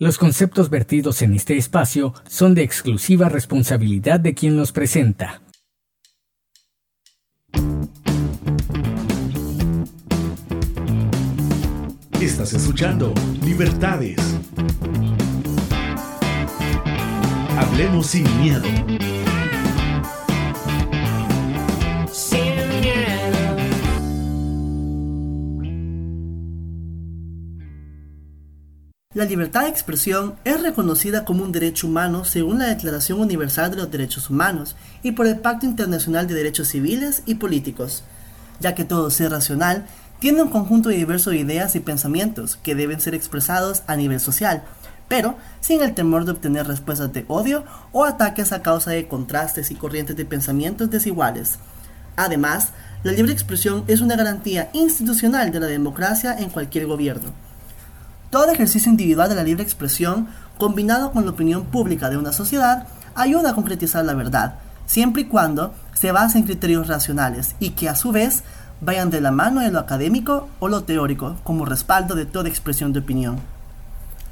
Los conceptos vertidos en este espacio son de exclusiva responsabilidad de quien los presenta. Estás escuchando Libertades. Hablemos sin miedo. La libertad de expresión es reconocida como un derecho humano según la Declaración Universal de los Derechos Humanos y por el Pacto Internacional de Derechos Civiles y Políticos, ya que todo ser racional tiene un conjunto de diversos ideas y pensamientos que deben ser expresados a nivel social, pero sin el temor de obtener respuestas de odio o ataques a causa de contrastes y corrientes de pensamientos desiguales. Además, la libre expresión es una garantía institucional de la democracia en cualquier gobierno. Todo ejercicio individual de la libre expresión, combinado con la opinión pública de una sociedad, ayuda a concretizar la verdad, siempre y cuando se base en criterios racionales y que a su vez vayan de la mano de lo académico o lo teórico como respaldo de toda expresión de opinión.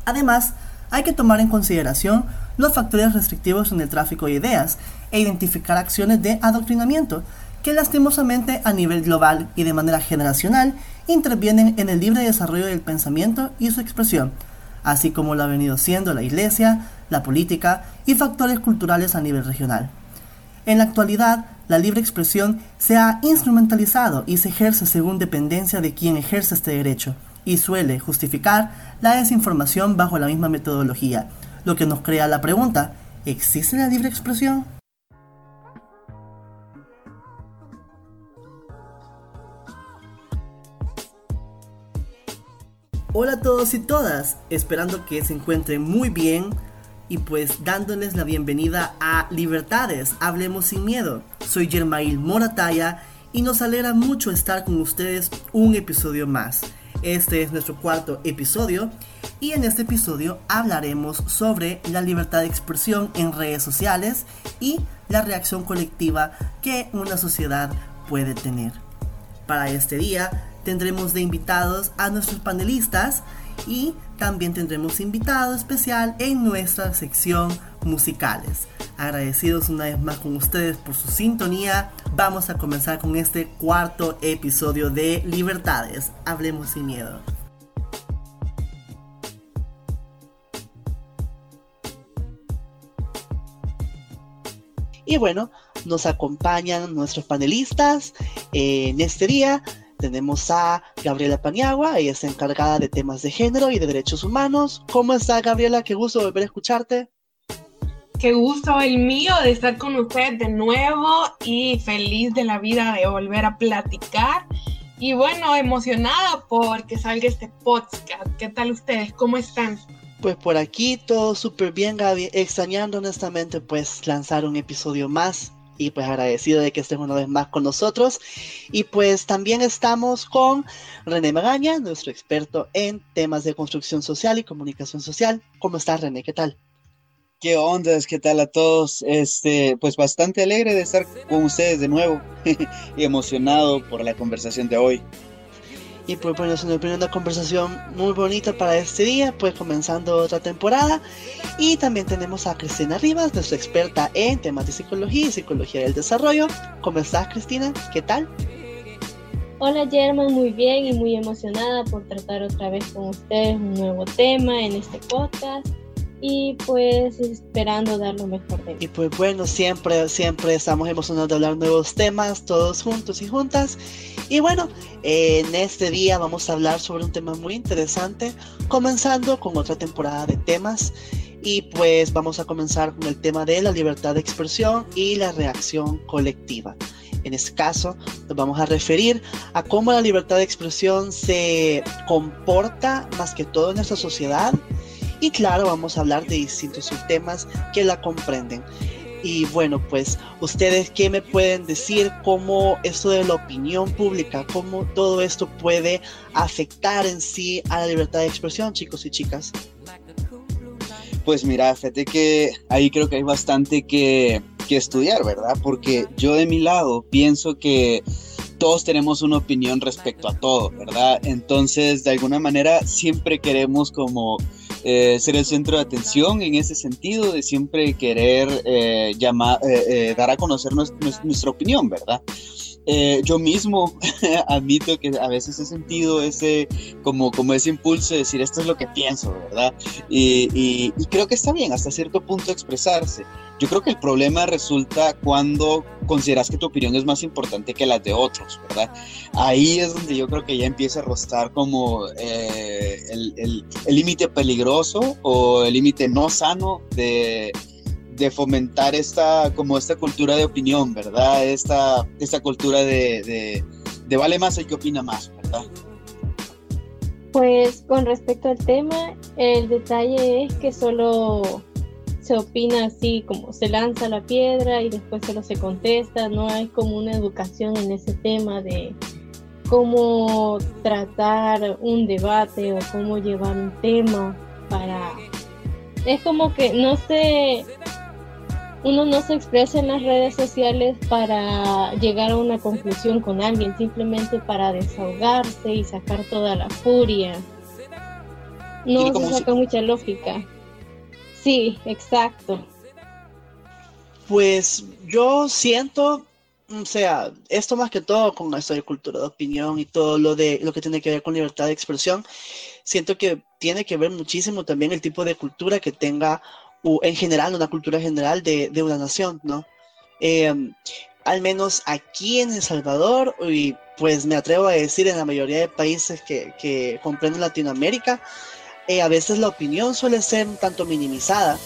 Además, hay que tomar en consideración los factores restrictivos en el tráfico de ideas e identificar acciones de adoctrinamiento que lastimosamente a nivel global y de manera generacional intervienen en el libre desarrollo del pensamiento y su expresión, así como lo ha venido siendo la Iglesia, la política y factores culturales a nivel regional. En la actualidad, la libre expresión se ha instrumentalizado y se ejerce según dependencia de quien ejerce este derecho, y suele justificar la desinformación bajo la misma metodología, lo que nos crea la pregunta, ¿existe la libre expresión? Hola a todos y todas, esperando que se encuentren muy bien y pues dándoles la bienvenida a Libertades, Hablemos sin Miedo. Soy Germail Morataya y nos alegra mucho estar con ustedes un episodio más. Este es nuestro cuarto episodio y en este episodio hablaremos sobre la libertad de expresión en redes sociales y la reacción colectiva que una sociedad puede tener. Para este día tendremos de invitados a nuestros panelistas y también tendremos invitado especial en nuestra sección musicales. Agradecidos una vez más con ustedes por su sintonía, vamos a comenzar con este cuarto episodio de Libertades. Hablemos sin miedo. Y bueno, nos acompañan nuestros panelistas en este día. Tenemos a Gabriela Paniagua, ella es encargada de temas de género y de derechos humanos. ¿Cómo está Gabriela? Qué gusto volver a escucharte. Qué gusto el mío de estar con usted de nuevo y feliz de la vida de volver a platicar. Y bueno, emocionada porque salga este podcast. ¿Qué tal ustedes? ¿Cómo están? Pues por aquí todo súper bien, Gaby. Extrañando honestamente pues lanzar un episodio más y pues agradecido de que estés una vez más con nosotros. Y pues también estamos con René Magaña, nuestro experto en temas de construcción social y comunicación social. ¿Cómo estás, René? ¿Qué tal? ¿Qué onda? ¿Qué tal a todos? Este, pues bastante alegre de estar con ustedes de nuevo y emocionado por la conversación de hoy. Y pues bueno, es una conversación muy bonita para este día, pues comenzando otra temporada. Y también tenemos a Cristina Rivas, nuestra experta en temas de psicología y psicología del desarrollo. ¿Cómo estás, Cristina? ¿Qué tal? Hola German, muy bien y muy emocionada por tratar otra vez con ustedes un nuevo tema en este podcast y pues esperando dar lo mejor de mí. Y pues bueno, siempre, siempre estamos emocionados de hablar nuevos temas, todos juntos y juntas. Y bueno, en este día vamos a hablar sobre un tema muy interesante, comenzando con otra temporada de temas. Y pues vamos a comenzar con el tema de la libertad de expresión y la reacción colectiva. En este caso, nos vamos a referir a cómo la libertad de expresión se comporta más que todo en nuestra sociedad y claro, vamos a hablar de distintos subtemas que la comprenden. Y bueno, pues ustedes qué me pueden decir cómo esto de la opinión pública, cómo todo esto puede afectar en sí a la libertad de expresión, chicos y chicas. Pues mira, fíjate que ahí creo que hay bastante que, que estudiar, ¿verdad? Porque yo de mi lado pienso que todos tenemos una opinión respecto a todo, ¿verdad? Entonces, de alguna manera, siempre queremos como eh, ser el centro de atención en ese sentido, de siempre querer eh, llamar, eh, dar a conocer nuestra opinión, ¿verdad? Eh, yo mismo admito que a veces he sentido ese, como, como ese impulso de decir esto es lo que pienso, ¿verdad? Y, creo que está bien hasta cierto punto expresarse. Yo creo que el problema resulta cuando consideras que tu opinión es más importante que la de otros, ¿verdad? Ahí es donde yo creo que ya empieza a rostar como eh, el límite peligroso o el límite no sano de de fomentar esta, como esta cultura de opinión, ¿verdad? Esta, esta cultura de, de, vale más el que opina más, ¿verdad? Pues con respecto al tema, el detalle es que solo se opina así, como se lanza la piedra y después solo se contesta, no hay como una educación en ese tema de cómo tratar un debate o cómo llevar un tema para... Es como que no sé, uno no se expresa en las redes sociales para llegar a una conclusión con alguien, simplemente para desahogarse y sacar toda la furia. No se saca mucha lógica. Sí, exacto. Pues yo siento, o sea, esto más que todo con esto de cultura de opinión y todo lo de lo que tiene que ver con libertad de expresión, siento que tiene que ver muchísimo también el tipo de cultura que tenga en general, una cultura general de, de una nación, ¿no? Eh, al menos aquí en El Salvador, y pues me atrevo a decir en la mayoría de países que, que comprenden Latinoamérica, eh, a veces la opinión suele ser un tanto minimizada,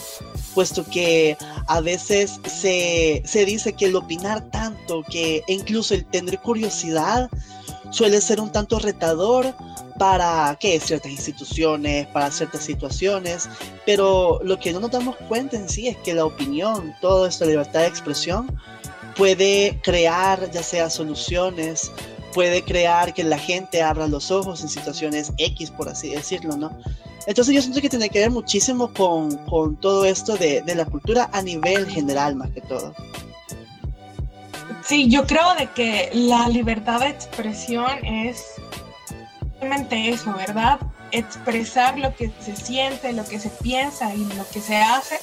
puesto que a veces se, se dice que el opinar tanto, que incluso el tener curiosidad, suele ser un tanto retador para ¿qué? ciertas instituciones, para ciertas situaciones, pero lo que no nos damos cuenta en sí es que la opinión, toda esta libertad de expresión, puede crear ya sea soluciones, puede crear que la gente abra los ojos en situaciones X, por así decirlo, ¿no? Entonces yo siento que tiene que ver muchísimo con, con todo esto de, de la cultura a nivel general, más que todo. Sí, yo creo de que la libertad de expresión es eso, ¿verdad? Expresar lo que se siente, lo que se piensa y lo que se hace,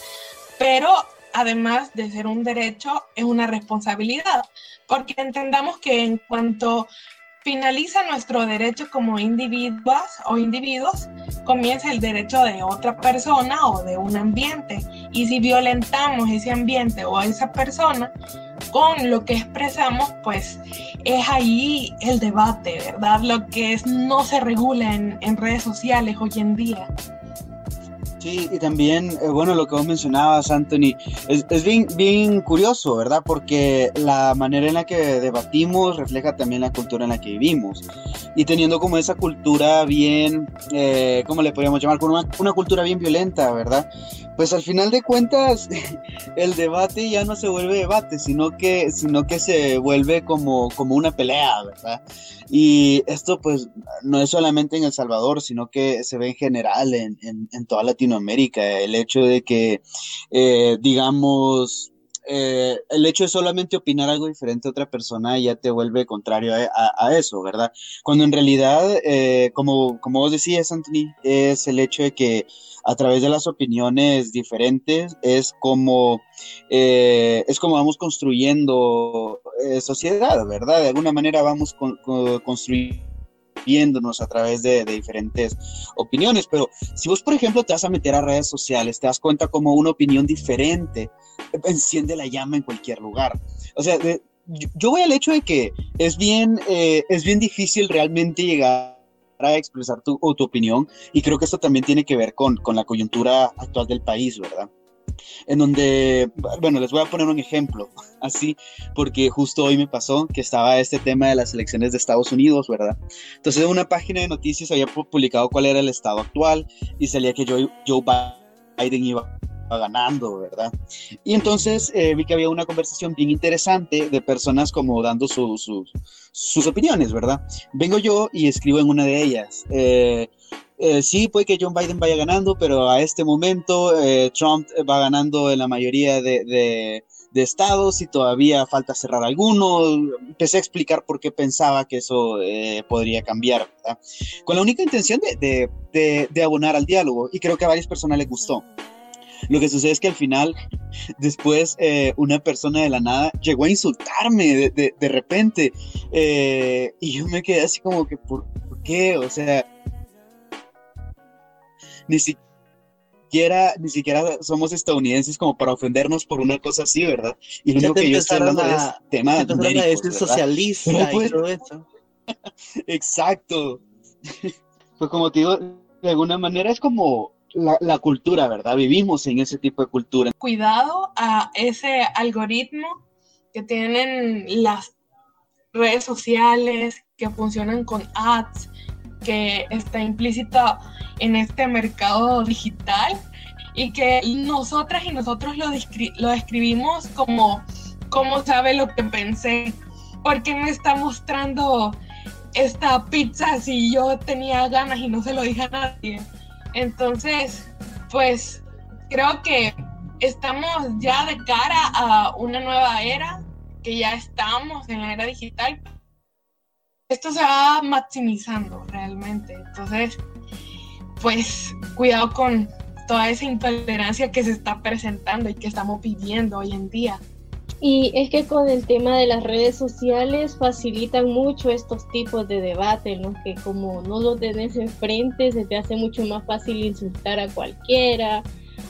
pero además de ser un derecho, es una responsabilidad, porque entendamos que en cuanto finaliza nuestro derecho como individuos o individuos, comienza el derecho de otra persona o de un ambiente. Y si violentamos ese ambiente o esa persona con lo que expresamos, pues es ahí el debate, ¿verdad? Lo que no se regula en redes sociales hoy en día. Sí, y también, eh, bueno, lo que vos mencionabas, Anthony, es, es, bien, bien curioso, ¿verdad? Porque la manera en la que debatimos refleja también la cultura en la que vivimos. Y teniendo como esa cultura bien, eh, ¿cómo le podríamos llamar? Como una, una, cultura bien violenta, ¿verdad? Pues al final de cuentas, el debate ya no se vuelve debate, sino que, sino que se vuelve como, como una pelea, ¿verdad? Y esto pues no es solamente en El Salvador, sino que se ve en general en, en, toda Latinoamérica. El hecho de que, eh, digamos, eh, el hecho de solamente opinar algo diferente a otra persona ya te vuelve contrario a, eso, ¿verdad? Cuando en realidad, eh, como, como vos decías, Anthony, es el hecho de que a través de las opiniones diferentes es como, es como vamos construyendo sociedad, ¿verdad? De alguna manera vamos construyéndonos a través de, diferentes opiniones, pero si vos, por ejemplo, te vas a meter a redes sociales, te das cuenta como una opinión diferente enciende la llama en cualquier lugar. O sea, yo, voy al hecho de que es bien, eh, es bien difícil realmente llegar a expresar tu, tu opinión y creo que esto también tiene que ver con, con la coyuntura actual del país, ¿verdad? En donde, bueno, les voy a poner un ejemplo, así, porque justo hoy me pasó que estaba este tema de las elecciones de Estados Unidos, ¿verdad? Entonces, en una página de noticias había publicado cuál era el estado actual y salía que Joe, Joe Biden iba ganando, ¿verdad? Y entonces eh, vi que había una conversación bien interesante de personas como dando sus opiniones, ¿verdad? Vengo yo y escribo en una de ellas. Eh, eh, sí, puede que John Biden vaya ganando, pero a este momento Trump va ganando en la mayoría de, estados y todavía falta cerrar algunos. Empecé a explicar por qué pensaba que eso eh, podría cambiar. Con la única intención de, abonar al diálogo y creo que a varias personas les gustó. Lo que sucede es que al final, después, eh, una persona de la nada llegó a insultarme de, repente eh, y yo me quedé así como que, ¿por, ¿por qué? O sea, ni siquiera ni siquiera somos estadounidenses como para ofendernos por una cosa así, ¿verdad? Y lo único que yo estoy hablando es tema de es socialista pues, y todo eso. Exacto. Pues como te digo, de alguna manera es como la, la, cultura, ¿verdad? Vivimos en ese tipo de cultura. Cuidado a ese algoritmo que tienen las redes sociales, que funcionan con ads, que está implícito en este mercado digital y que nosotras y nosotros lo, lo describimos como cómo sabe lo que pensé, porque me está mostrando esta pizza si yo tenía ganas y no se lo dije a nadie. Entonces, pues creo que estamos ya de cara a una nueva era, que ya estamos en la era digital, esto se va maximizando realmente. Entonces, pues cuidado con toda esa intolerancia que se está presentando y que estamos viviendo hoy en día. Y es que con el tema de las redes sociales facilitan mucho estos tipos de debate, ¿no? Que como no lo tenés enfrente, se te hace mucho más fácil insultar a cualquiera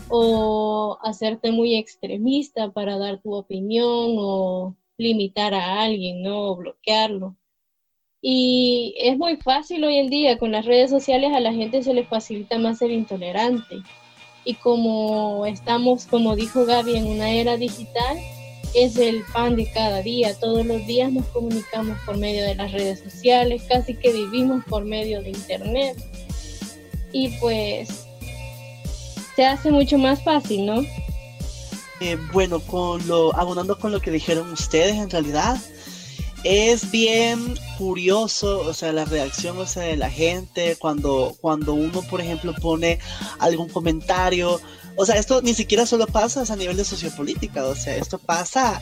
o hacerte muy extremista para dar tu opinión o limitar a alguien, ¿no? O bloquearlo. Y es muy fácil hoy en día, con las redes sociales a la gente se le facilita más ser intolerante. Y como estamos, como dijo Gaby, en una era digital, es el pan de cada día. Todos los días nos comunicamos por medio de las redes sociales, casi que vivimos por medio de Internet. Y pues se hace mucho más fácil, ¿no? Eh, bueno, con lo, abonando con lo que dijeron ustedes, en realidad, es bien curioso, o sea, la reacción o sea, de la gente cuando, cuando uno, por ejemplo, pone algún comentario. O sea, esto ni siquiera solo pasa a nivel de sociopolítica, o sea, esto pasa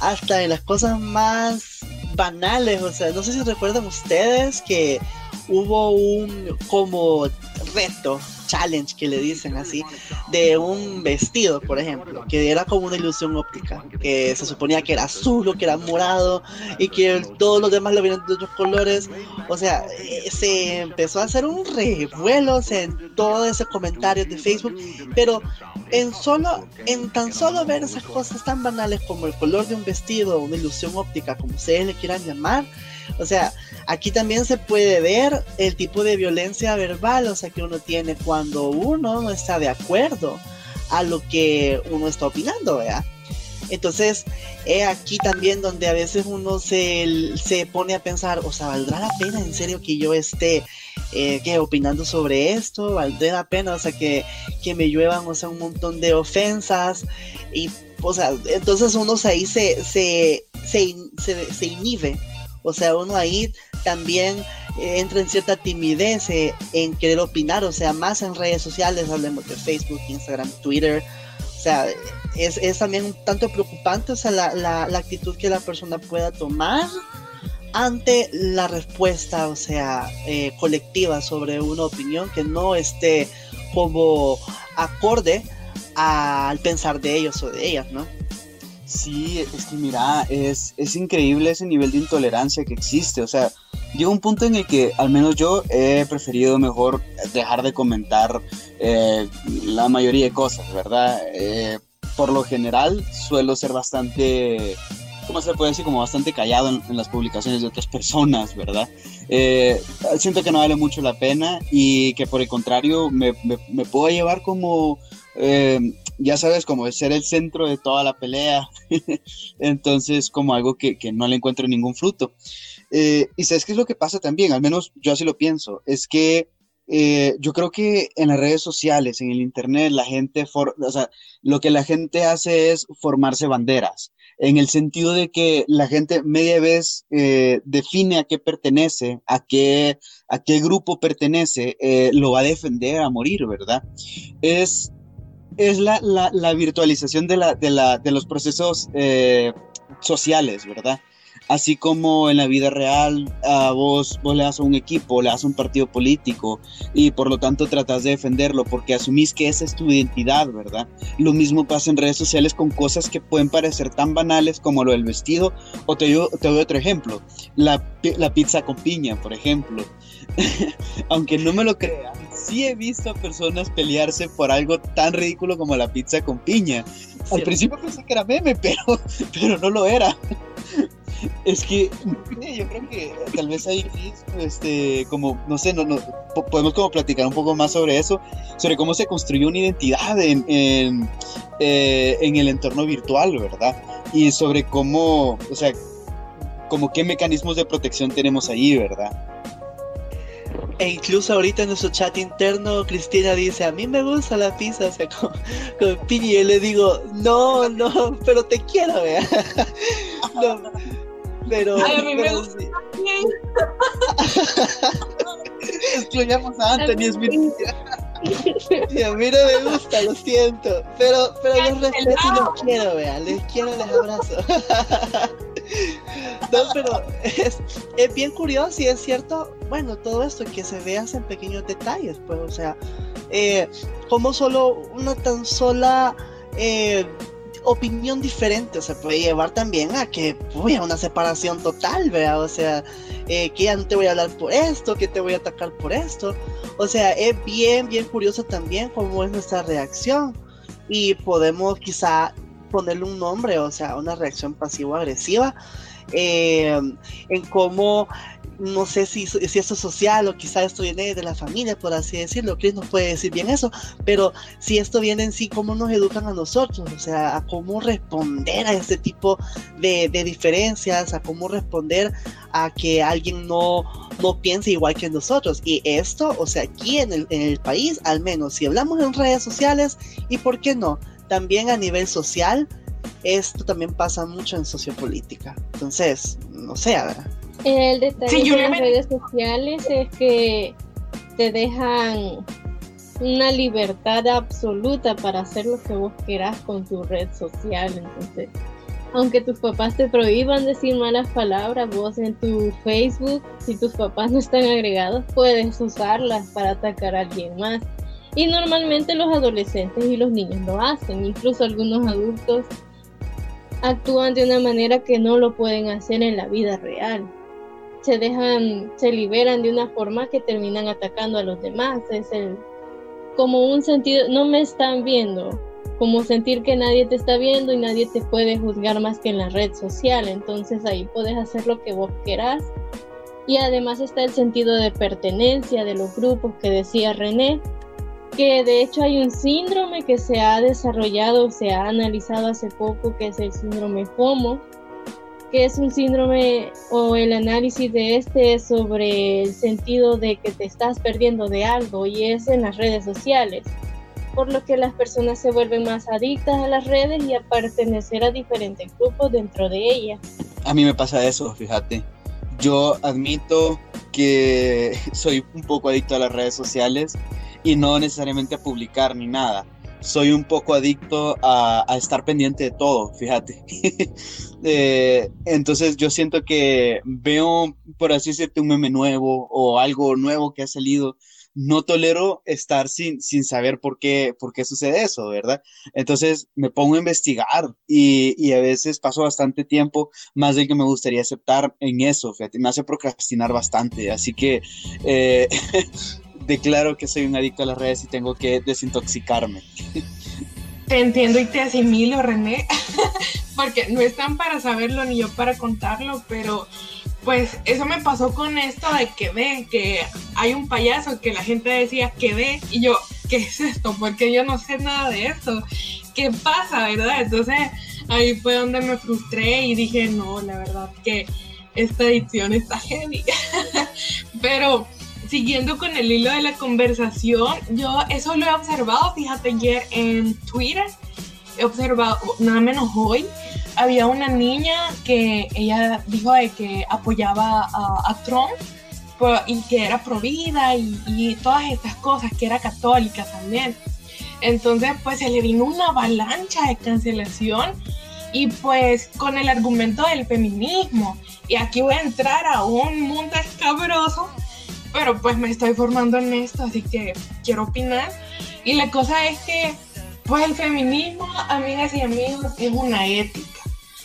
hasta en las cosas más banales, o sea, no sé si recuerdan ustedes que hubo un como reto challenge que le dicen así, de un vestido, por ejemplo, que era como una ilusión óptica, que se suponía que era azul o que era morado y que todos los demás lo vieron de otros colores. O sea, eh, se empezó a hacer un revuelo en todos esos comentarios de Facebook, pero en solo, en tan solo ver esas cosas tan banales como el color de un vestido, una ilusión óptica, como ustedes le quieran llamar, o sea, aquí también se puede ver el tipo de violencia verbal, o sea, que uno tiene cuando uno no está de acuerdo a lo que uno está opinando, ¿verdad? Entonces, es aquí también donde a veces uno se, se, pone a pensar, o sea, ¿valdrá la pena en serio que yo esté eh, que opinando sobre esto? ¿Valdrá la pena, o sea, que, que me lluevan, o sea, un montón de ofensas? Y, o sea, entonces uno ahí se, se, se, se, se inhibe o sea, uno ahí también eh, entra en cierta timidez eh, en querer opinar, o sea, más en redes sociales, hablemos de Facebook, Instagram, Twitter. O sea, es, también un tanto preocupante, o sea, la, la, actitud que la persona pueda tomar ante la respuesta, o sea, eh, colectiva sobre una opinión que no esté como acorde al pensar de ellos o de ellas, ¿no? Sí, es que mira, es, es increíble ese nivel de intolerancia que existe. O sea, llega un punto en el que al menos yo he preferido mejor dejar de comentar eh, la mayoría de cosas, ¿verdad? Eh, por lo general suelo ser bastante, ¿cómo se puede decir? Como bastante callado en, las publicaciones de otras personas, ¿verdad? Eh, siento que no vale mucho la pena y que por el contrario me, me, me puedo llevar como ya sabes, como ser el centro de toda la pelea. Entonces, como algo que, no le encuentro ningún fruto. Eh, y sabes qué es lo que pasa también, al menos yo así lo pienso, es que eh, yo creo que en las redes sociales, en el Internet, la gente, o sea, lo que la gente hace es formarse banderas, en el sentido de que la gente media vez eh, define a qué pertenece, a qué, a qué grupo pertenece, lo va a defender a morir, ¿verdad? Es es la, la, virtualización de, la, de, la, de los procesos eh, sociales, ¿verdad? Así como en la vida real a vos, vos le das a un equipo, le das a un partido político y por lo tanto tratas de defenderlo porque asumís que esa es tu identidad, ¿verdad? Lo mismo pasa en redes sociales con cosas que pueden parecer tan banales como lo del vestido. O te, te doy otro ejemplo, la, la pizza con piña, por ejemplo. Aunque no me lo crean, sí he visto a personas pelearse por algo tan ridículo como la pizza con piña. Al principio pensé que era meme, pero, pero no lo era. Es que yo creo que tal vez ahí, este, como, no sé, no, no, podemos como platicar un poco más sobre eso, sobre cómo se construyó una identidad en, en, eh, en el entorno virtual, ¿verdad? Y sobre cómo, o sea, como qué mecanismos de protección tenemos ahí, ¿verdad? E incluso ahorita en nuestro chat interno, Cristina dice, a mí me gusta la pizza, o sea, con, piña, y yo le digo, no, no, pero te quiero, vea. no, pero... Ay, a mí me gusta Excluyamos a Anthony, mi y a mí no me gusta, lo siento. Pero, pero los respeto y los quiero, vea. Les quiero, les abrazo. no, pero es, es, bien curioso y es cierto, bueno, todo esto que se vea en pequeños detalles, pues, o sea, eh, como solo una tan sola eh, opinión diferente se puede llevar también a que voy a una separación total, vea, o sea, eh, que ya no te voy a hablar por esto, que te voy a atacar por esto, o sea, es bien, bien curioso también cómo es nuestra reacción. Y podemos quizá ponerle un nombre, o sea, una reacción pasivo-agresiva, eh, en cómo no sé si, si esto es social o quizá esto viene de la familia, por así decirlo. Chris nos puede decir bien eso, pero si esto viene en sí, cómo nos educan a nosotros, o sea, a cómo responder a este tipo de, diferencias, a cómo responder a que alguien no, no piense igual que nosotros. Y esto, o sea, aquí en el, en el país, al menos, si hablamos en redes sociales, y por qué no, también a nivel social, esto también pasa mucho en sociopolítica. Entonces, no sé, ¿verdad? El detalle de las redes sociales es que te dejan una libertad absoluta para hacer lo que vos quieras con tu red social. Entonces, aunque tus papás te prohíban decir malas palabras, vos en tu Facebook, si tus papás no están agregados, puedes usarlas para atacar a alguien más. Y normalmente los adolescentes y los niños lo hacen, incluso algunos adultos actúan de una manera que no lo pueden hacer en la vida real se dejan, se liberan de una forma que terminan atacando a los demás. Es el, como un sentido, no me están viendo, como sentir que nadie te está viendo y nadie te puede juzgar más que en la red social. Entonces ahí puedes hacer lo que vos quieras. Y además está el sentido de pertenencia de los grupos que decía René, que de hecho hay un síndrome que se ha desarrollado, se ha analizado hace poco, que es el síndrome FOMO, que es un síndrome o el análisis de este es sobre el sentido de que te estás perdiendo de algo y es en las redes sociales, por lo que las personas se vuelven más adictas a las redes y a pertenecer a diferentes grupos dentro de ellas. A mí me pasa eso, fíjate. Yo admito que soy un poco adicto a las redes sociales y no necesariamente a publicar ni nada soy un poco adicto a, estar pendiente de todo, fíjate. Eh, entonces yo siento que veo, por así decirte, un meme nuevo o algo nuevo que ha salido. No tolero estar sin, saber por qué, por qué sucede eso, ¿verdad? Entonces me pongo a investigar y, y a veces paso bastante tiempo, más del que me gustaría aceptar en eso, fíjate, me hace procrastinar bastante. Así que eh, declaro que soy un adicto a las redes y tengo que desintoxicarme. Te entiendo y te asimilo, René, porque no están para saberlo ni yo para contarlo, pero pues eso me pasó con esto de que ve, que hay un payaso que la gente decía que ve, y yo, ¿qué es esto? Porque yo no sé nada de esto. ¿Qué pasa, verdad? Entonces ahí fue donde me frustré y dije, no, la verdad que esta edición está heavy. pero siguiendo con el hilo de la conversación, yo eso lo he observado, fíjate, ayer en Twitter, he observado, nada menos hoy, había una niña que ella dijo de que apoyaba a, Trump y que era pro vida y, y, todas estas cosas, que era católica también. Entonces, pues se le vino una avalancha de cancelación y pues con el argumento del feminismo. Y aquí voy a entrar a un mundo escabroso, pero pues me estoy formando en esto, así que quiero opinar. Y la cosa es que, pues el feminismo, amigas y amigos, es una ética.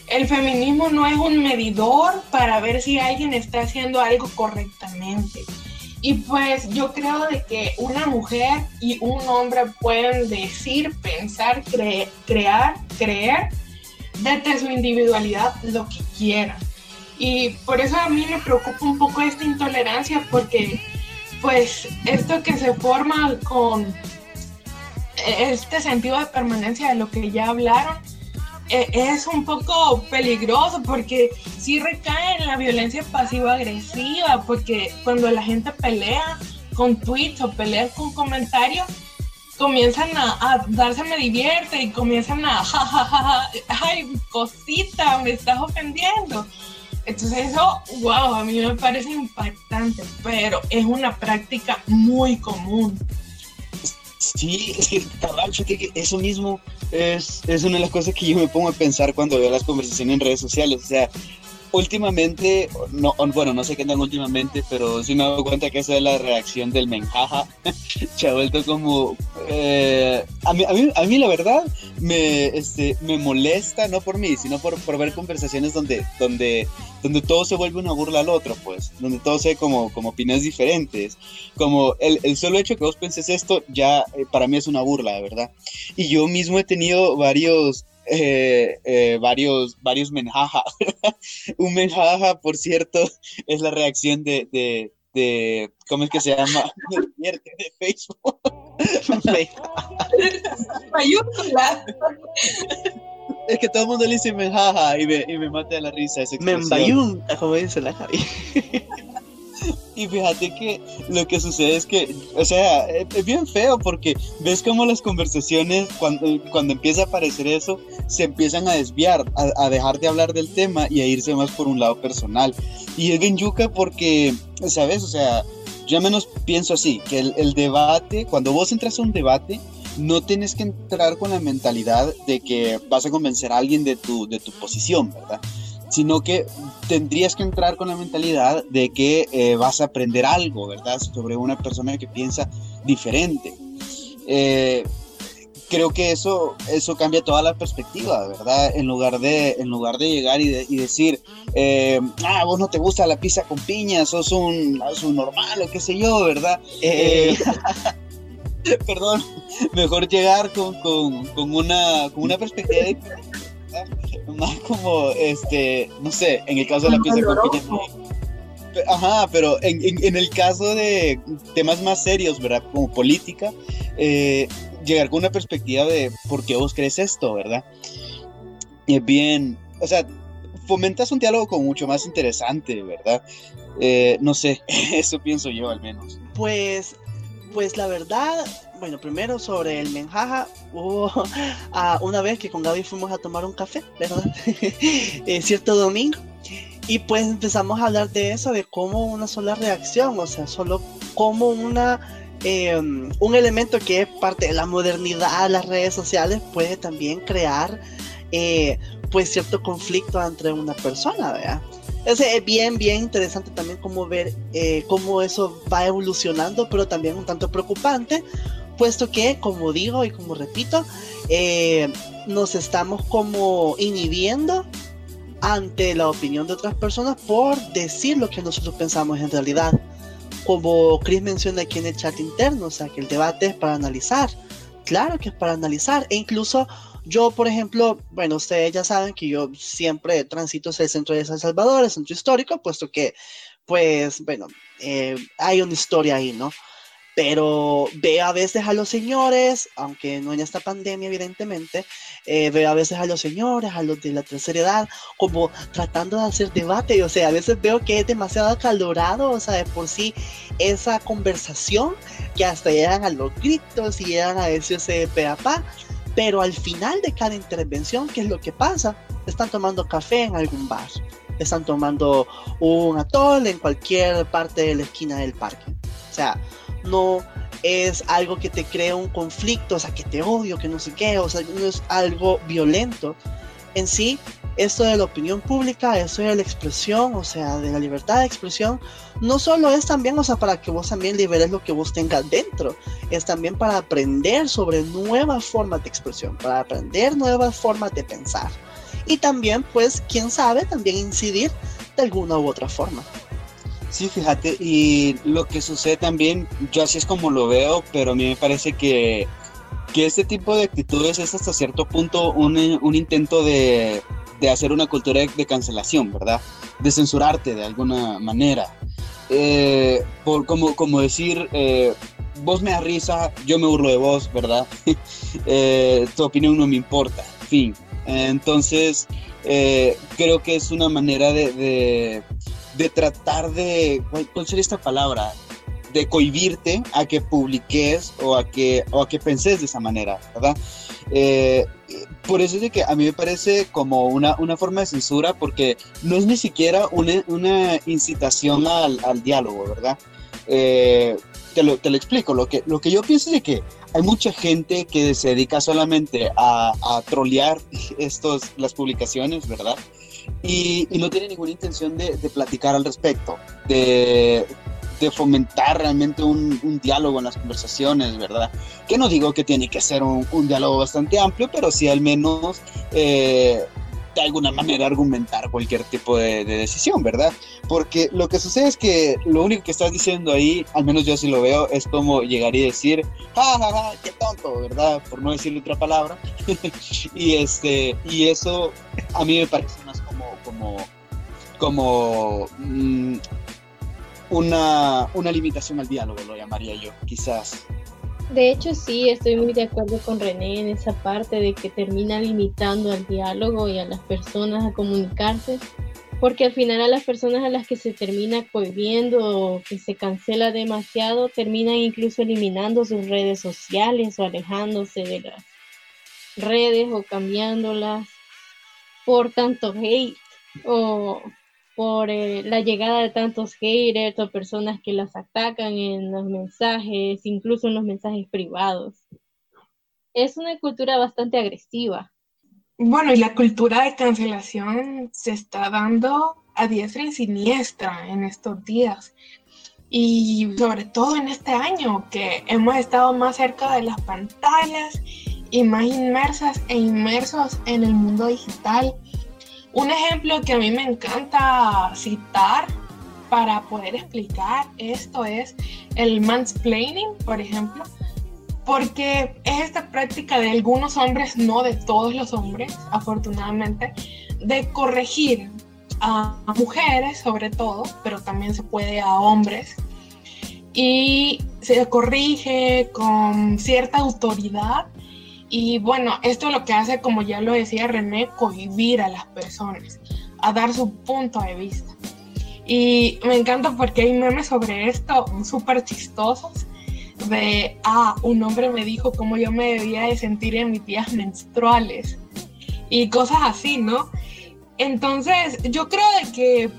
El feminismo no es un medidor para ver si alguien está haciendo algo correctamente. Y pues yo creo de que una mujer y un hombre pueden decir, pensar, crear, creer desde su individualidad lo que quieran. Y por eso a mí me preocupa un poco esta intolerancia porque pues esto que se forma con este sentido de permanencia de lo que ya hablaron, e, es un poco peligroso porque sí recae en la violencia pasivo-agresiva, porque cuando la gente pelea con tweets o pelea con comentarios, comienzan a, darse me divierte y comienzan a jajaja, ay, cosita, me estás ofendiendo. Entonces eso, wow, a mí me parece impactante, pero es una práctica muy común. Sí, es que, eso mismo es, es una de las cosas que yo me pongo a pensar cuando veo las conversaciones en redes sociales. O sea, últimamente, no, bueno, no sé qué andan últimamente, pero sí me he dado cuenta que esa es la reacción del menjaja. Se ha vuelto como... Eh, a, mí, a, mí, la verdad me, este, me molesta, no por mí, sino por, por ver conversaciones donde, donde, donde todo se vuelve una burla al otro, pues, donde todo se como, como opiniones diferentes. Como el, el solo hecho que vos penses esto ya eh, para mí es una burla, de verdad. Y yo mismo he tenido varios eh, eh, varios, varios menjaja. Un menjaja, por cierto, es la reacción de, de, de ¿cómo es que se llama? de Facebook. Mayúscula. Es que todo el mundo le dice menjaja y me, y me mata la risa esa expresión. como dice la Javi. Y fíjate que lo que sucede es que, o sea, es bien feo porque ves como las conversaciones, cuando, cuando empieza a aparecer eso, se empiezan a desviar, a, dejar de hablar del tema y a irse más por un lado personal. Y es bien yuca porque, ¿sabes? O sea, yo menos pienso así, que el, el debate, cuando vos entras a un debate, no tienes que entrar con la mentalidad de que vas a convencer a alguien de tu, de tu posición, ¿verdad? Sino que tendrías que entrar con la mentalidad de que eh, vas a aprender algo, ¿verdad? Sobre una persona que piensa diferente. Eh, creo que eso, eso cambia toda la perspectiva, ¿verdad? En lugar de, en lugar de llegar y, decir, eh, ah, vos no te gusta la pizza con piña, sos un, un normal o qué sé yo, ¿verdad? perdón, mejor llegar con, con, con, una, con una perspectiva diferente más como, este, no sé, en el caso de la pizza con Ajá, pero en, en, el caso de temas más serios, ¿verdad? Como política, eh, llegar con una perspectiva de por qué vos crees esto, ¿verdad? Y es bien, o sea, fomentas un diálogo como mucho más interesante, ¿verdad? Eh, no sé, eso pienso yo al menos. Pues, pues la verdad, bueno, primero sobre el menjaja, hubo ah, una vez que con Gaby fuimos a tomar un café, ¿verdad? Eh, cierto domingo. Y pues empezamos a hablar de eso, de cómo una sola reacción, o sea, solo como una, em, un elemento que es parte de la modernidad, las redes sociales, puede también crear eh, pues cierto conflicto entre una persona, ¿verdad? Es bien, bien interesante también cómo ver eh, cómo eso va evolucionando, pero también un tanto preocupante, puesto que, como digo y como repito, eh, nos estamos como inhibiendo ante la opinión de otras personas por decir lo que nosotros pensamos en realidad. Como Chris menciona aquí en el chat interno, o sea, que el debate es para analizar. Claro que es para analizar. E incluso yo, por ejemplo, bueno, ustedes ya saben que yo siempre transito hacia el centro de San Salvador, el centro histórico, puesto que, pues, bueno, eh, hay una historia ahí, ¿no? Pero veo a veces a los señores, aunque no en esta pandemia evidentemente, eh, veo a veces a los señores, a los de la tercera edad, como tratando de hacer debate, o sea, a veces veo que es demasiado acalorado, o sea, de por sí esa conversación que hasta llegan a los gritos y llegan a decirse peapá, pero al final de cada intervención, ¿qué es lo que pasa? Están tomando café en algún bar, están tomando un atol en cualquier parte de la esquina del parque. O sea, no, es algo que te crea un conflicto, o sea, que te odio, que no sé qué, o sea, no es algo violento. En sí, esto de la opinión pública, esto de la expresión, o sea, de la libertad de expresión, no solo es también, o sea, para que vos también liberes lo que vos tengas dentro, es también para aprender sobre nuevas formas de expresión, para aprender nuevas formas de pensar. Y también, pues, quién sabe, también incidir de alguna u otra forma. Sí, fíjate, y lo que sucede también, yo así es como lo veo, pero a mí me parece que, que este tipo de actitudes es hasta cierto punto un, un intento de, de, hacer una cultura de, cancelación, ¿verdad? De censurarte de alguna manera. Eh, por, como, como decir, eh, vos me da risa, yo me burlo de vos, ¿verdad? eh, tu opinión no me importa, fin. Entonces, creo que es una manera de, de tratar de, ¿cuál sería esta palabra? De cohibirte a que publiques o a que, o a que penses de esa manera, ¿verdad? Eh, por eso es de que a mí me parece como una, una forma de censura porque no es ni siquiera una, una incitación al, al, diálogo, ¿verdad? Eh, te, lo, te lo explico, lo que, lo que yo pienso es de que hay mucha gente que se dedica solamente a, a trolear estos, las publicaciones, ¿verdad? Y, y, no tiene ninguna intención de, de platicar al respecto, de, de fomentar realmente un, un, diálogo en las conversaciones, ¿verdad? Que no digo que tiene que ser un, un diálogo bastante amplio, pero sí al menos eh, de alguna manera argumentar cualquier tipo de, de, decisión, ¿verdad? Porque lo que sucede es que lo único que estás diciendo ahí, al menos yo sí lo veo, es como llegar y decir, ja, ja, ja, qué tonto, ¿verdad? Por no decirle otra palabra. y, este, y eso a mí me parece más como, como, mmm, una, una limitación al diálogo, lo llamaría yo, quizás. De hecho, sí, estoy muy de acuerdo con René en esa parte de que termina limitando al diálogo y a las personas a comunicarse, porque al final a las personas a las que se termina cohibiendo o que se cancela demasiado, terminan incluso eliminando sus redes sociales o alejándose de las redes o cambiándolas por tanto hate o por eh, la llegada de tantos haters o personas que las atacan en los mensajes, incluso en los mensajes privados. Es una cultura bastante agresiva. Bueno, y la cultura de cancelación se está dando a diestra y siniestra en estos días. Y sobre todo en este año, que hemos estado más cerca de las pantallas y más inmersas e inmersos en el mundo digital un ejemplo que a mí me encanta citar para poder explicar esto es el mansplaining, por ejemplo, porque es esta práctica de algunos hombres, no de todos los hombres, afortunadamente, de corregir a mujeres sobre todo, pero también se puede a hombres, y se corrige con cierta autoridad y bueno, esto lo que hace, como ya lo decía René, cohibir a las personas, a dar su punto de vista. Y me encanta porque hay memes sobre esto súper chistosos. De, ah, un hombre me dijo cómo yo me debía de sentir en mis días menstruales. Y cosas así, ¿no? Entonces, yo creo de que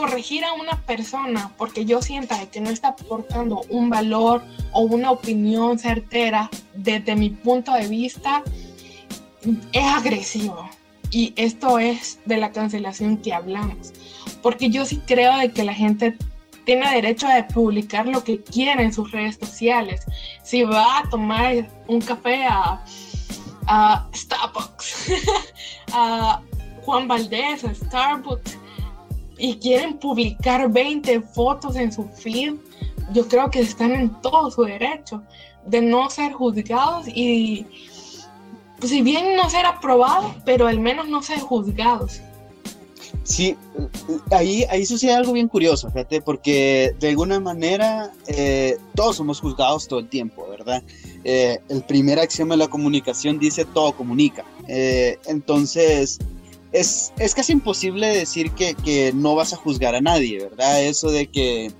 corregir a una persona porque yo sienta que no está aportando un valor o una opinión certera desde mi punto de vista es agresivo. Y esto es de la cancelación que hablamos. Porque yo sí creo de que la gente tiene derecho a publicar lo que quiere en sus redes sociales. Si va a tomar un café a, a Starbucks, a Juan Valdés, a Starbucks, y quieren publicar 20 fotos en su feed, yo creo que están en todo su derecho de no ser juzgados y pues, si bien no ser aprobados, pero al menos no ser juzgados. Sí, ahí, ahí sucede algo bien curioso, fíjate, porque de alguna manera eh, todos somos juzgados todo el tiempo, ¿verdad? Eh, el primer axioma de la comunicación dice todo comunica. Eh, entonces, es, es casi imposible decir que, que, no vas a juzgar a nadie, ¿verdad? Eso de que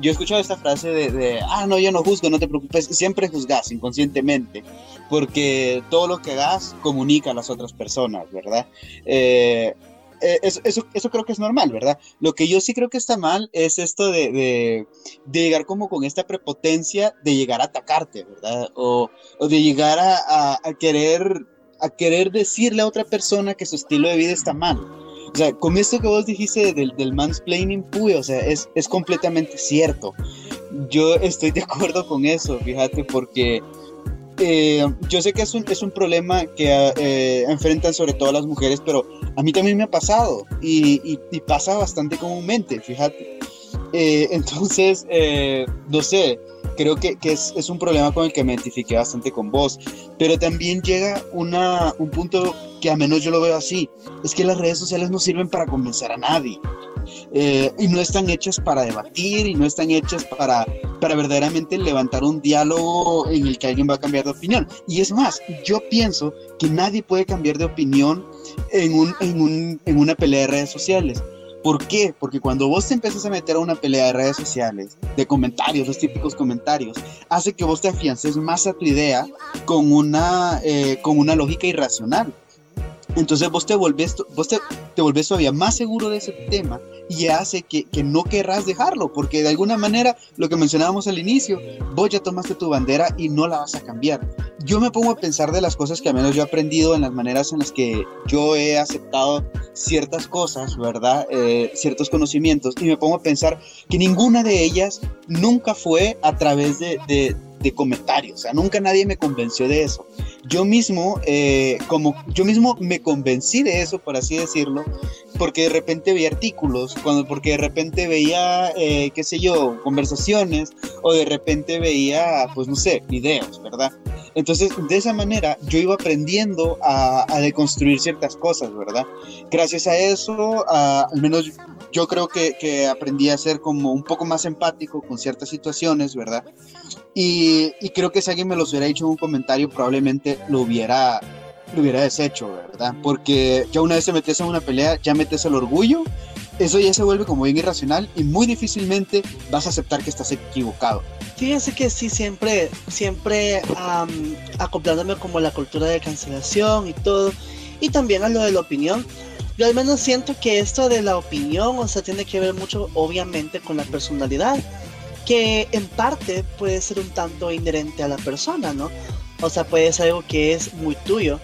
yo he escuchado esta frase de, de, ah, no, yo no juzgo, no te preocupes, siempre juzgas inconscientemente, porque todo lo que hagas comunica a las otras personas, ¿verdad? Eh, eh, eso, eso, creo que es normal, ¿verdad? Lo que yo sí creo que está mal es esto de, llegar como con esta prepotencia de llegar a atacarte, ¿verdad? O, de llegar a, querer, a querer decirle a otra persona que su estilo de vida está mal. O sea, con esto que vos dijiste del, mansplaining, puy, o sea, es, es completamente cierto. Yo estoy de acuerdo con eso, fíjate, porque eh, yo sé que es un, es un problema que eh, enfrentan sobre todo las mujeres, pero a mí también me ha pasado y, y, pasa bastante comúnmente, fíjate. Eh, entonces, no sé, creo que, que es, es, un problema con el que me identifiqué bastante con vos, pero también llega una, un punto que a menos yo lo veo así, es que las redes sociales no sirven para convencer a nadie. Eh, y no están hechas para debatir y no están hechas para, para verdaderamente levantar un diálogo en el que alguien va a cambiar de opinión. Y es más, yo pienso que nadie puede cambiar de opinión en, un, en, un, en una pelea de redes sociales. ¿Por qué? Porque cuando vos te empiezas a meter a una pelea de redes sociales, de comentarios, los típicos comentarios, hace que vos te afiances más a tu idea con una, eh, con una lógica irracional. Entonces vos te volvés, vos te, te volvés todavía más seguro de ese tema y hace que, que, no querrás dejarlo, porque de alguna manera, lo que mencionábamos al inicio, vos ya tomaste tu bandera y no la vas a cambiar. Yo me pongo a pensar de las cosas que al menos yo he aprendido en las maneras en las que yo he aceptado ciertas cosas, ¿verdad? Eh, ciertos conocimientos, y me pongo a pensar que ninguna de ellas nunca fue a través de, de, de comentarios, o sea, nunca nadie me convenció de eso yo mismo, eh, como yo mismo me convencí de eso, por así decirlo, porque de repente veía artículos, cuando, porque de repente veía, eh, qué sé yo, conversaciones, o de repente veía, pues no sé, videos, ¿verdad? Entonces, de esa manera yo iba aprendiendo a, deconstruir ciertas cosas, ¿verdad? Gracias a eso, al menos yo creo que, aprendí a ser como un poco más empático con ciertas situaciones, ¿verdad? Y, y, creo que si alguien me los hubiera dicho en un comentario, probablemente lo hubiera, lo hubiera deshecho, ¿verdad? Porque ya una vez te metes en una pelea, ya metes el orgullo, eso ya se vuelve como bien irracional y muy difícilmente vas a aceptar que estás equivocado. Fíjense que sí, siempre, siempre acoplándome como a la cultura de cancelación y todo, y también a lo de la opinión. Yo al menos siento que esto de la opinión, o sea, tiene que ver mucho obviamente con la personalidad, que en parte puede ser un tanto inherente a la persona, ¿no? O sea, puede ser algo que es muy tuyo,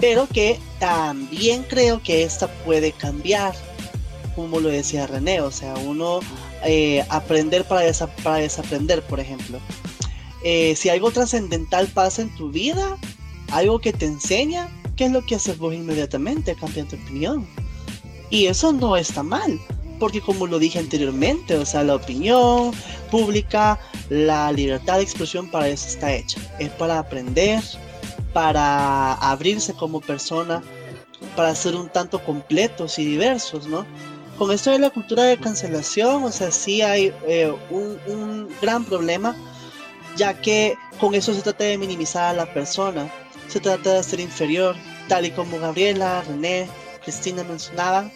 pero que también creo que esta puede cambiar, como lo decía René, o sea, uno eh, aprender para, desaprender, por ejemplo. Eh, si algo trascendental pasa en tu vida, algo que te enseña, ¿qué es lo que haces vos inmediatamente? Cambiar tu opinión. Y eso no está mal, porque como lo dije anteriormente, o sea, la opinión pública, la libertad de expresión para eso está hecha. Es para aprender, para abrirse como persona, para ser un tanto completos y diversos, ¿no? con esto de la cultura de cancelación, o sea, sí hay eh, un, gran problema, ya que con eso se trata de minimizar a la persona, se trata de ser inferior, tal y como Gabriela, René, Cristina mencionaban.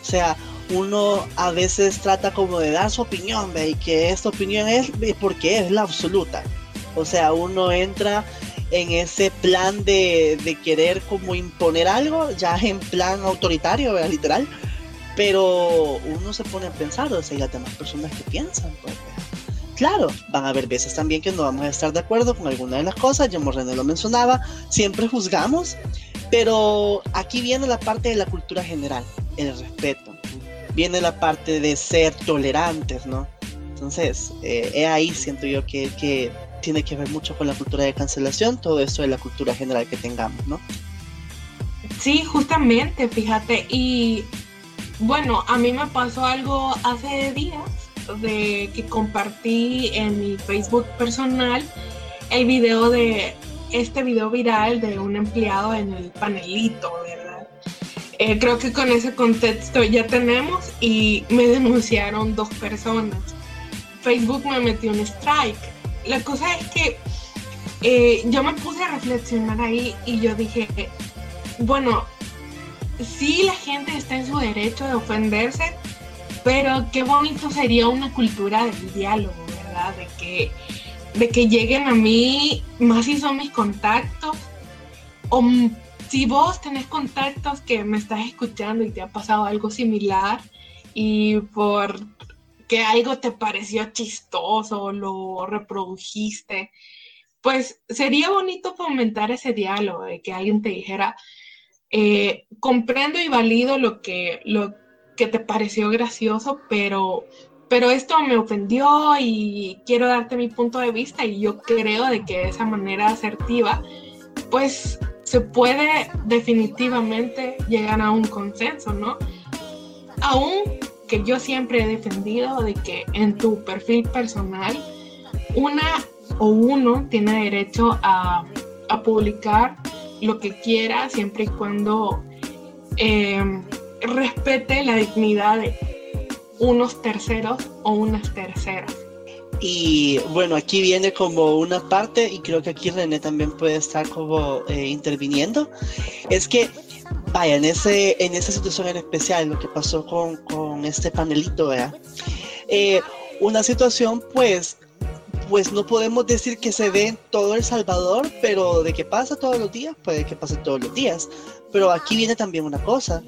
O sea, uno a veces trata como de dar su opinión, ¿ve? y que esta opinión es porque es la absoluta. O sea, uno entra en ese plan de, de querer como imponer algo, ya en plan autoritario, ¿ve? literal pero uno se pone a pensar, o sea, hay las personas que piensan, pues. Claro, van a haber veces también que no vamos a estar de acuerdo con alguna de las cosas, ya René lo mencionaba, siempre juzgamos, pero aquí viene la parte de la cultura general, el respeto, viene la parte de ser tolerantes, ¿no? Entonces, eh, ahí siento yo que, que tiene que ver mucho con la cultura de cancelación, todo eso de la cultura general que tengamos, ¿no? Sí, justamente, fíjate, y bueno, a mí me pasó algo hace días de que compartí en mi Facebook personal el video de este video viral de un empleado en el panelito, ¿verdad? Eh, creo que con ese contexto ya tenemos y me denunciaron dos personas. Facebook me metió un strike. La cosa es que eh, yo me puse a reflexionar ahí y yo dije, bueno, sí la gente está en su derecho de ofenderse, pero qué bonito sería una cultura del diálogo, ¿verdad? De que, de que lleguen a mí, más si son mis contactos, o si vos tenés contactos que me estás escuchando y te ha pasado algo similar y por que algo te pareció chistoso, lo reprodujiste, pues sería bonito fomentar ese diálogo, de que alguien te dijera, eh, comprendo y valido lo que, lo que te pareció gracioso, pero, pero esto me ofendió y quiero darte mi punto de vista y yo creo de que de esa manera asertiva, pues se puede definitivamente llegar a un consenso, ¿no? Aún que yo siempre he defendido de que en tu perfil personal una o uno tiene derecho a, publicar lo que quiera siempre y cuando em, respete la dignidad de unos terceros o unas terceras. Y bueno, aquí viene como una parte, y creo que aquí René también puede estar como eh, interviniendo, es que, vaya, en, ese, en esa situación en especial, lo que pasó con, con este panelito, ¿verdad? Eh, una situación pues pues no podemos decir que se ve en todo El Salvador, pero de que pasa todos los días, puede que pase todos los días. Pero aquí viene también una cosa.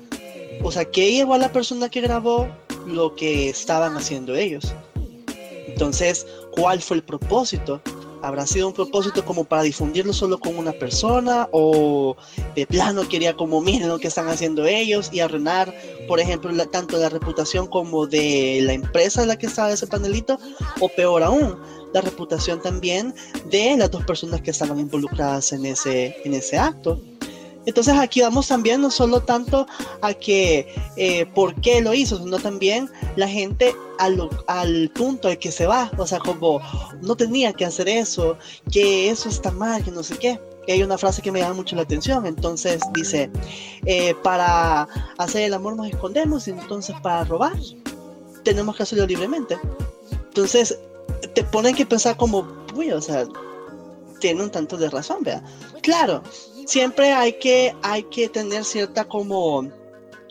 O sea, ¿qué llevó a la persona que grabó lo que estaban haciendo ellos? Entonces, ¿cuál fue el propósito? ¿Habrá sido un propósito como para difundirlo solo con una persona? ¿O de plano quería como miren lo que están haciendo ellos y arruinar, por ejemplo, tanto la reputación como de la empresa en la que estaba ese panelito? ¿O peor aún, la reputación también de las dos personas que estaban involucradas en ese, en ese acto. Entonces aquí vamos también no solo tanto a que eh, por qué lo hizo, sino también la gente al, al punto al que se va, o sea, como no tenía que hacer eso, que eso está mal, que no sé qué. Hay una frase que me llama mucho la atención, entonces dice, eh, para hacer el amor nos escondemos y entonces para robar tenemos que hacerlo libremente. Entonces te ponen que pensar como, uy, o sea, tiene un tanto de razón, vea. Claro, siempre hay que, hay que tener cierta como,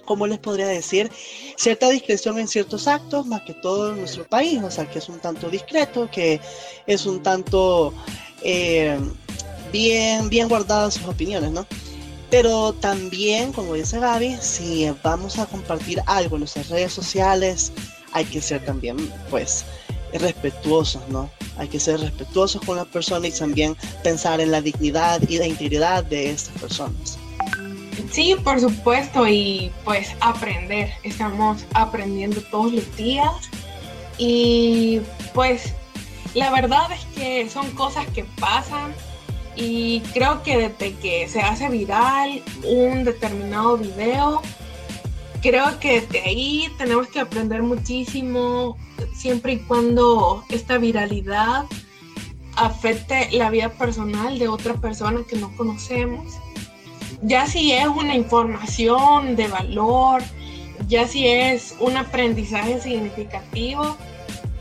¿cómo les podría decir? Cierta discreción en ciertos actos, más que todo en nuestro país, o sea, que es un tanto discreto, que es un tanto eh, bien, bien guardadas sus opiniones, ¿no? Pero también, como dice Gaby, si vamos a compartir algo en nuestras redes sociales, hay que ser también, pues, respetuosos, ¿no? Hay que ser respetuosos con la persona y también pensar en la dignidad y la integridad de estas personas. Sí, por supuesto, y pues aprender. Estamos aprendiendo todos los días y pues la verdad es que son cosas que pasan y creo que desde que se hace viral un determinado video, creo que desde ahí tenemos que aprender muchísimo siempre y cuando esta viralidad afecte la vida personal de otra persona que no conocemos. Ya si es una información de valor, ya si es un aprendizaje significativo,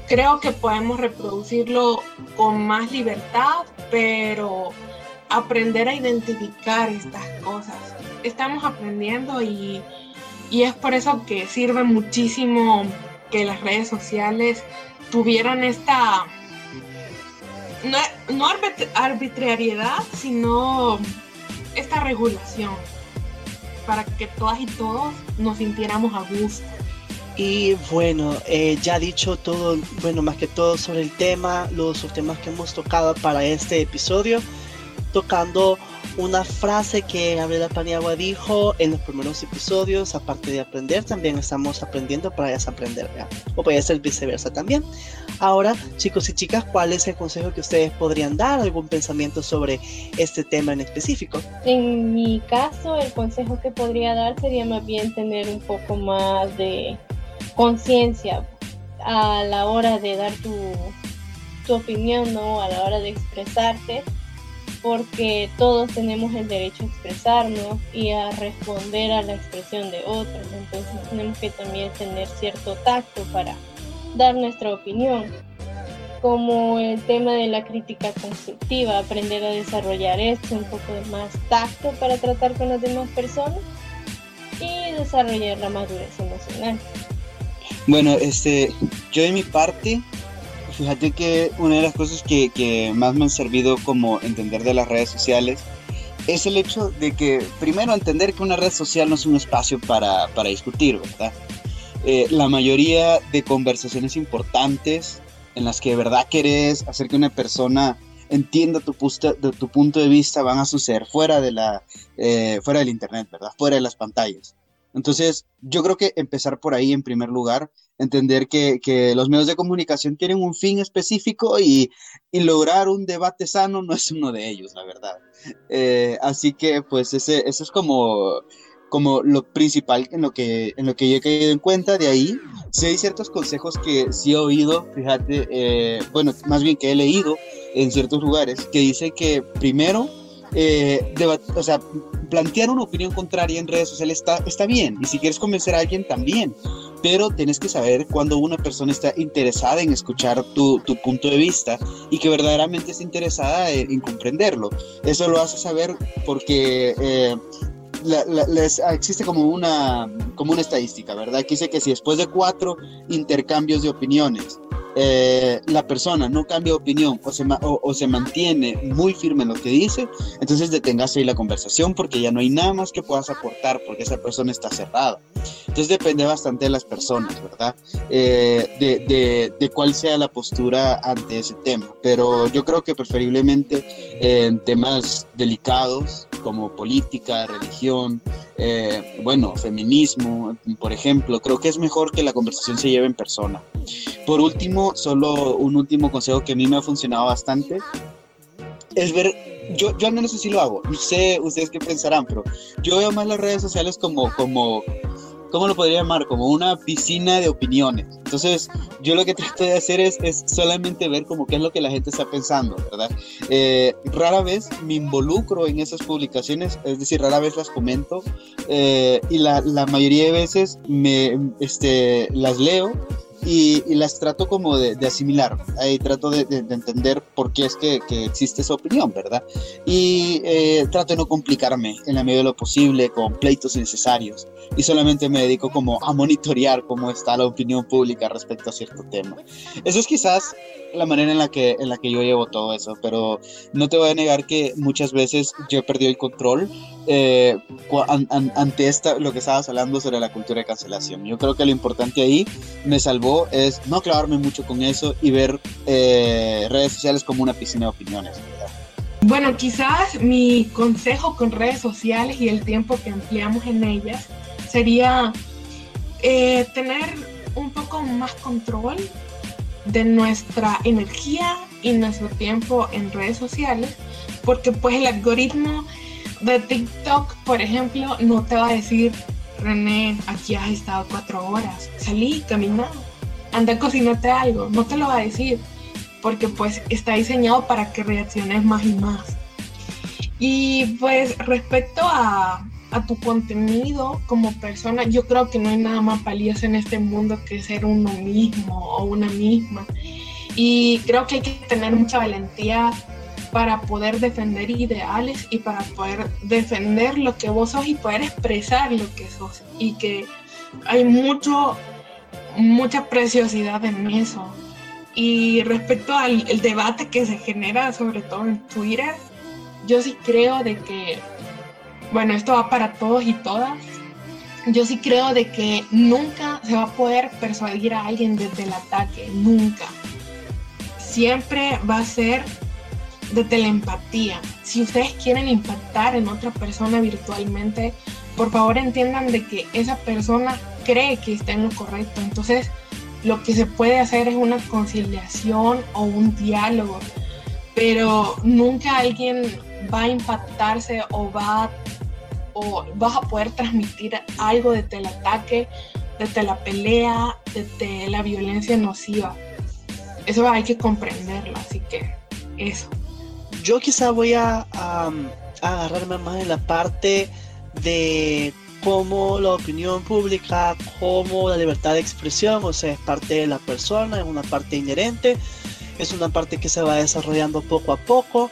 creo que podemos reproducirlo con más libertad, pero aprender a identificar estas cosas. Estamos aprendiendo y, y es por eso que sirve muchísimo que las redes sociales tuvieran esta, no, arbitrariedad, sino esta regulación para que todas y todos nos sintiéramos a gusto. Y bueno, eh, ya dicho todo, bueno, más que todo sobre el tema, los temas que hemos tocado para este episodio, tocando una frase que Gabriela Paniagua dijo en los primeros episodios, aparte de aprender, también estamos aprendiendo para desaprender, o puede ser viceversa también. Ahora, chicos y chicas, ¿cuál es el consejo que ustedes podrían dar? ¿Algún pensamiento sobre este tema en específico? En mi caso, el consejo que podría dar sería más bien tener un poco más de conciencia a la hora de dar tu, tu opinión, ¿no? A la hora de expresarte porque todos tenemos el derecho a expresarnos y a responder a la expresión de otros. Entonces tenemos que también tener cierto tacto para dar nuestra opinión, como el tema de la crítica constructiva, aprender a desarrollar esto, un poco más tacto para tratar con las demás personas y desarrollar la madurez emocional. Bueno, este, yo de mi parte Fíjate que una de las cosas que, más me han servido como entender de las redes sociales es el hecho de que primero entender que una red social no es un espacio para, para discutir, ¿verdad? Eh, la mayoría de conversaciones importantes en las que de verdad querés hacer que una persona entienda tu, de tu punto de vista van a suceder fuera, de la, eh, fuera del Internet, ¿verdad? Fuera de las pantallas. Entonces, yo creo que empezar por ahí en primer lugar, entender que, que los medios de comunicación tienen un fin específico y, y, lograr un debate sano no es uno de ellos, la verdad. Eh, así que, pues, ese, eso es como, como lo principal en lo, que, en lo que yo he caído en cuenta. De ahí, sí hay ciertos consejos que sí he oído, fíjate, eh, bueno, más bien que he leído en ciertos lugares, que dice que primero, eh, o sea, plantear una opinión contraria en redes sociales está, está bien, y si quieres convencer a alguien también, pero tienes que saber cuando una persona está interesada en escuchar tu, tu punto de vista y que verdaderamente está interesada en, comprenderlo. Eso lo hace saber porque eh, existe como una, como una estadística, ¿verdad? Que dice que si después de cuatro intercambios de opiniones eh, la persona no cambia de opinión o se, o, se mantiene muy firme en lo que dice, entonces detengas ahí la conversación porque ya no hay nada más que puedas aportar porque esa persona está cerrada. Entonces depende bastante de las personas, ¿verdad? Eh, de, de, de, cuál sea la postura ante ese tema. Pero yo creo que preferiblemente en temas delicados como política, religión, eh, bueno, feminismo, por ejemplo, creo que es mejor que la conversación se lleve en persona. Por último, solo un último consejo que a mí me ha funcionado bastante es ver, yo, yo al menos así lo hago, no sé ustedes qué pensarán, pero yo veo más las redes sociales como, como ¿cómo lo podría llamar? Como una piscina de opiniones. Entonces, yo lo que trato de hacer es, es solamente ver como qué es lo que la gente está pensando, ¿verdad? Eh, rara vez me involucro en esas publicaciones, es decir, rara vez las comento eh, y la, la, mayoría de veces me, este, las leo y, las trato como de, asimilar, ahí trato de, entender por qué es que, existe esa opinión, ¿verdad? Y eh, trato de no complicarme en la medida de lo posible con pleitos innecesarios y solamente me dedico como a monitorear cómo está la opinión pública respecto a cierto tema. Eso es quizás la manera en la que, en la que yo llevo todo eso, pero no te voy a negar que muchas veces yo he perdido el control eh, ante esta, lo que estabas hablando sobre la cultura de cancelación. Yo creo que lo importante ahí me salvó es no clavarme mucho con eso y ver eh, redes sociales como una piscina de opiniones. Bueno, quizás mi consejo con redes sociales y el tiempo que empleamos en ellas sería eh, tener un poco más control de nuestra energía y nuestro tiempo en redes sociales, porque pues el algoritmo de TikTok, por ejemplo, no te va a decir, René, aquí has estado cuatro horas, salí, caminá, anda, cocinate algo, no te lo va a decir, porque pues está diseñado para que reacciones más y más. Y pues respecto a, a tu contenido como persona, yo creo que no hay nada más valioso en este mundo que ser uno mismo o una misma. Y creo que hay que tener mucha valentía para poder defender ideales y para poder defender lo que vos sos y poder expresar lo que sos. Y que hay mucho, mucha preciosidad en eso. Y respecto al el debate que se genera, sobre todo en Twitter, yo sí creo de que, bueno, esto va para todos y todas. Yo sí creo de que nunca se va a poder persuadir a alguien desde el ataque, nunca. Siempre va a ser de la. Si ustedes quieren impactar en otra persona virtualmente, por favor entiendan de que esa persona cree que está en lo correcto. Entonces, lo que se puede hacer es una conciliación o un diálogo, pero nunca alguien va a impactarse o va o vas a poder transmitir algo desde el ataque, desde la pelea, desde la violencia nociva. Eso hay que comprenderlo, así que eso. Yo quizá voy a, agarrarme más en la parte de cómo la opinión pública, cómo la libertad de expresión, o sea, es parte de la persona, es una parte inherente, es una parte que se va desarrollando poco a poco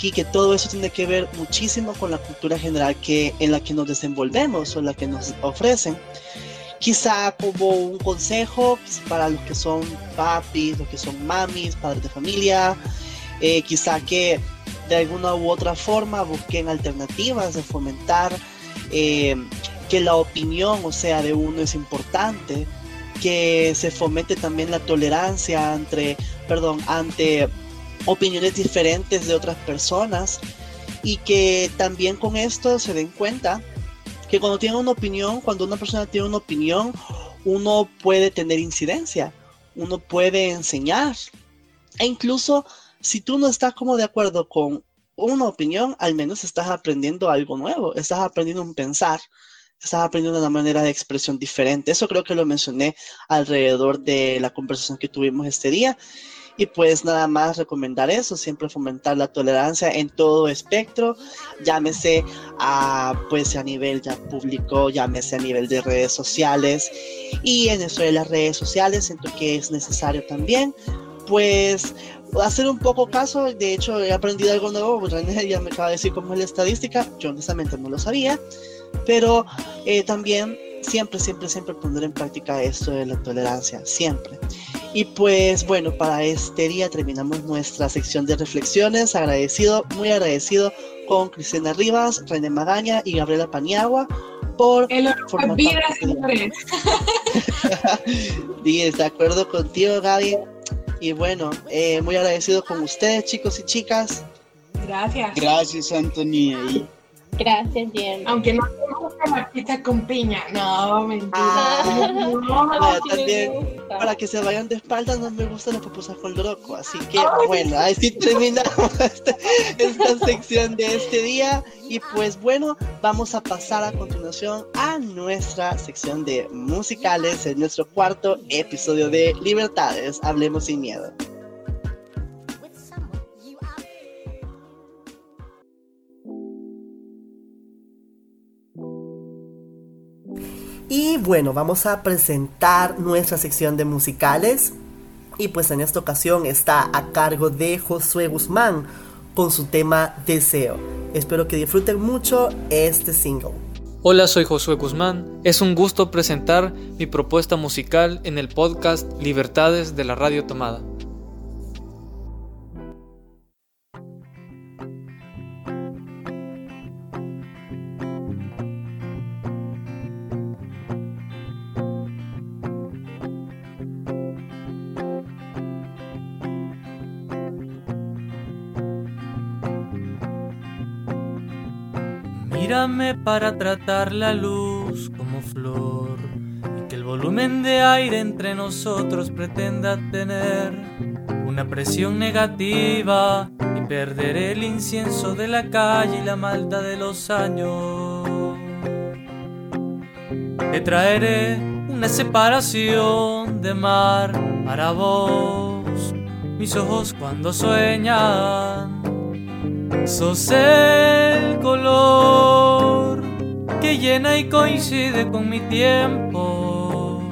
y que todo eso tiene que ver muchísimo con la cultura general que, en la que nos desenvolvemos o la que nos ofrecen. Quizá como un consejo para los que son papis, los que son mamis, padres de familia, eh, quizá que de alguna u otra forma busquen alternativas de fomentar eh, que la opinión, o sea, de uno es importante, que se fomente también la tolerancia entre, perdón, ante opiniones diferentes de otras personas y que también con esto se den cuenta que cuando tienen una opinión, cuando una persona tiene una opinión, uno puede tener incidencia, uno puede enseñar e incluso si tú no estás como de acuerdo con una opinión, al menos estás aprendiendo algo nuevo, estás aprendiendo un pensar, estás aprendiendo una manera de expresión diferente. Eso creo que lo mencioné alrededor de la conversación que tuvimos este día. Y pues nada más recomendar eso, siempre fomentar la tolerancia en todo espectro, llámese a pues a nivel ya público, llámese a nivel de redes sociales. Y en eso de las redes sociales siento que es necesario también pues hacer un poco caso, de hecho he aprendido algo nuevo, pues, René ya me acaba de decir cómo es la estadística, yo honestamente no lo sabía, pero eh, también siempre, siempre, siempre poner en práctica esto de la tolerancia, siempre. Y pues bueno, para este día terminamos nuestra sección de reflexiones, agradecido, muy agradecido con Cristina Rivas, René Magaña y Gabriela Paniagua por El formar vida, señores. de acuerdo contigo, Gaby. Y bueno, eh, muy agradecido con ustedes, chicos y chicas. Gracias. Gracias, Anthony. Gracias, Jen. Aunque no tenemos la pizza con piña. No, mentira. Ah. no, también, para que se vayan de espaldas, no me gustan las pupusas con loroco. Así que, bueno, así terminamos esta, esta sección de este día. Y pues bueno, vamos a pasar a continuación a nuestra sección de musicales en nuestro cuarto episodio de Libertades. Hablemos sin miedo. Y bueno, vamos a presentar nuestra sección de musicales. Y pues en esta ocasión está a cargo de Josué Guzmán con su tema Deseo. Espero que disfruten mucho este single. Hola, soy Josué Guzmán. Es un gusto presentar mi propuesta musical en el podcast Libertades de la Radio Tomada. Para tratar la luz como flor y que el volumen de aire entre nosotros pretenda tener una presión negativa y perder el incienso de la calle y la maldad de los años. Te traeré una separación de mar para vos, mis ojos cuando sueñan. Sos el color que llena y coincide con mi tiempo.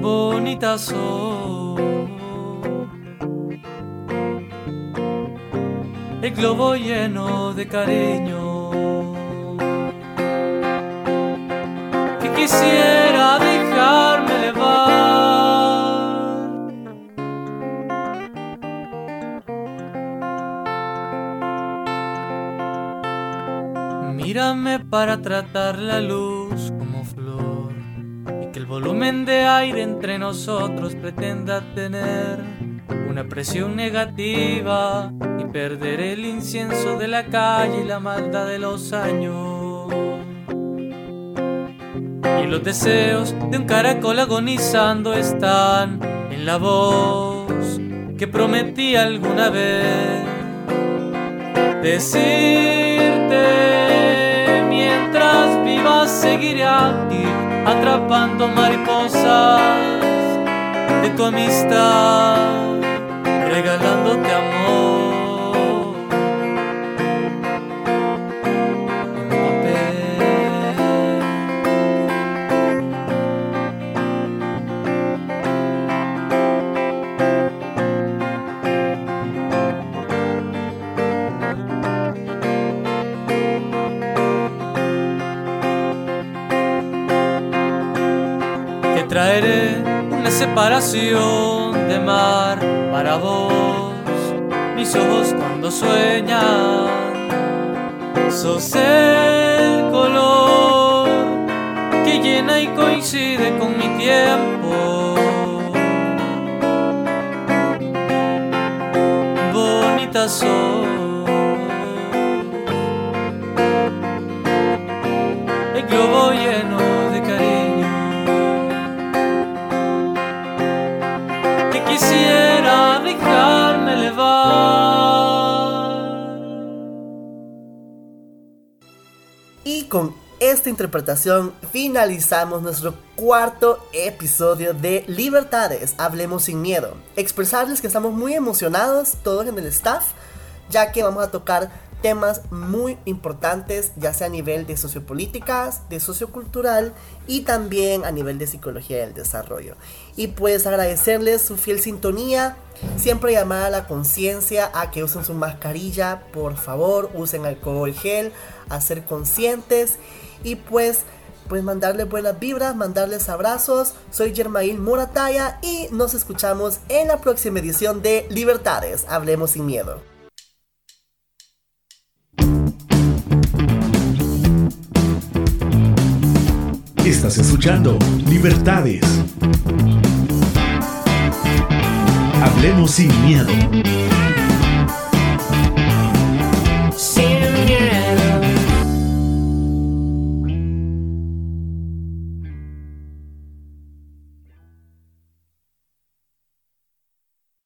Bonita sos. El globo lleno de cariño. Que quisiera Para tratar la luz como flor y que el volumen de aire entre nosotros pretenda tener una presión negativa y perder el incienso de la calle y la maldad de los años. Y los deseos de un caracol agonizando están en la voz que prometí alguna vez decirte seguiré atrapando mariposas de tu amistad, regalándote amor. Separación de mar para vos, mis ojos cuando sueñan, sos el color que llena y coincide con mi tiempo. Bonita sos. El globo lleno esta interpretación finalizamos nuestro cuarto episodio de Libertades, Hablemos sin Miedo. Expresarles que estamos muy emocionados, todos en el staff, ya que vamos a tocar temas muy importantes, ya sea a nivel de sociopolíticas, de sociocultural y también a nivel de psicología del desarrollo. Y pues agradecerles su fiel sintonía, siempre llamar a la conciencia a que usen su mascarilla, por favor, usen alcohol gel, a ser conscientes y pues pues mandarles buenas vibras, mandarles abrazos. Soy Germail Morataya y nos escuchamos en la próxima edición de Libertades, Hablemos sin Miedo. Estás escuchando Libertades. Hablemos sin miedo.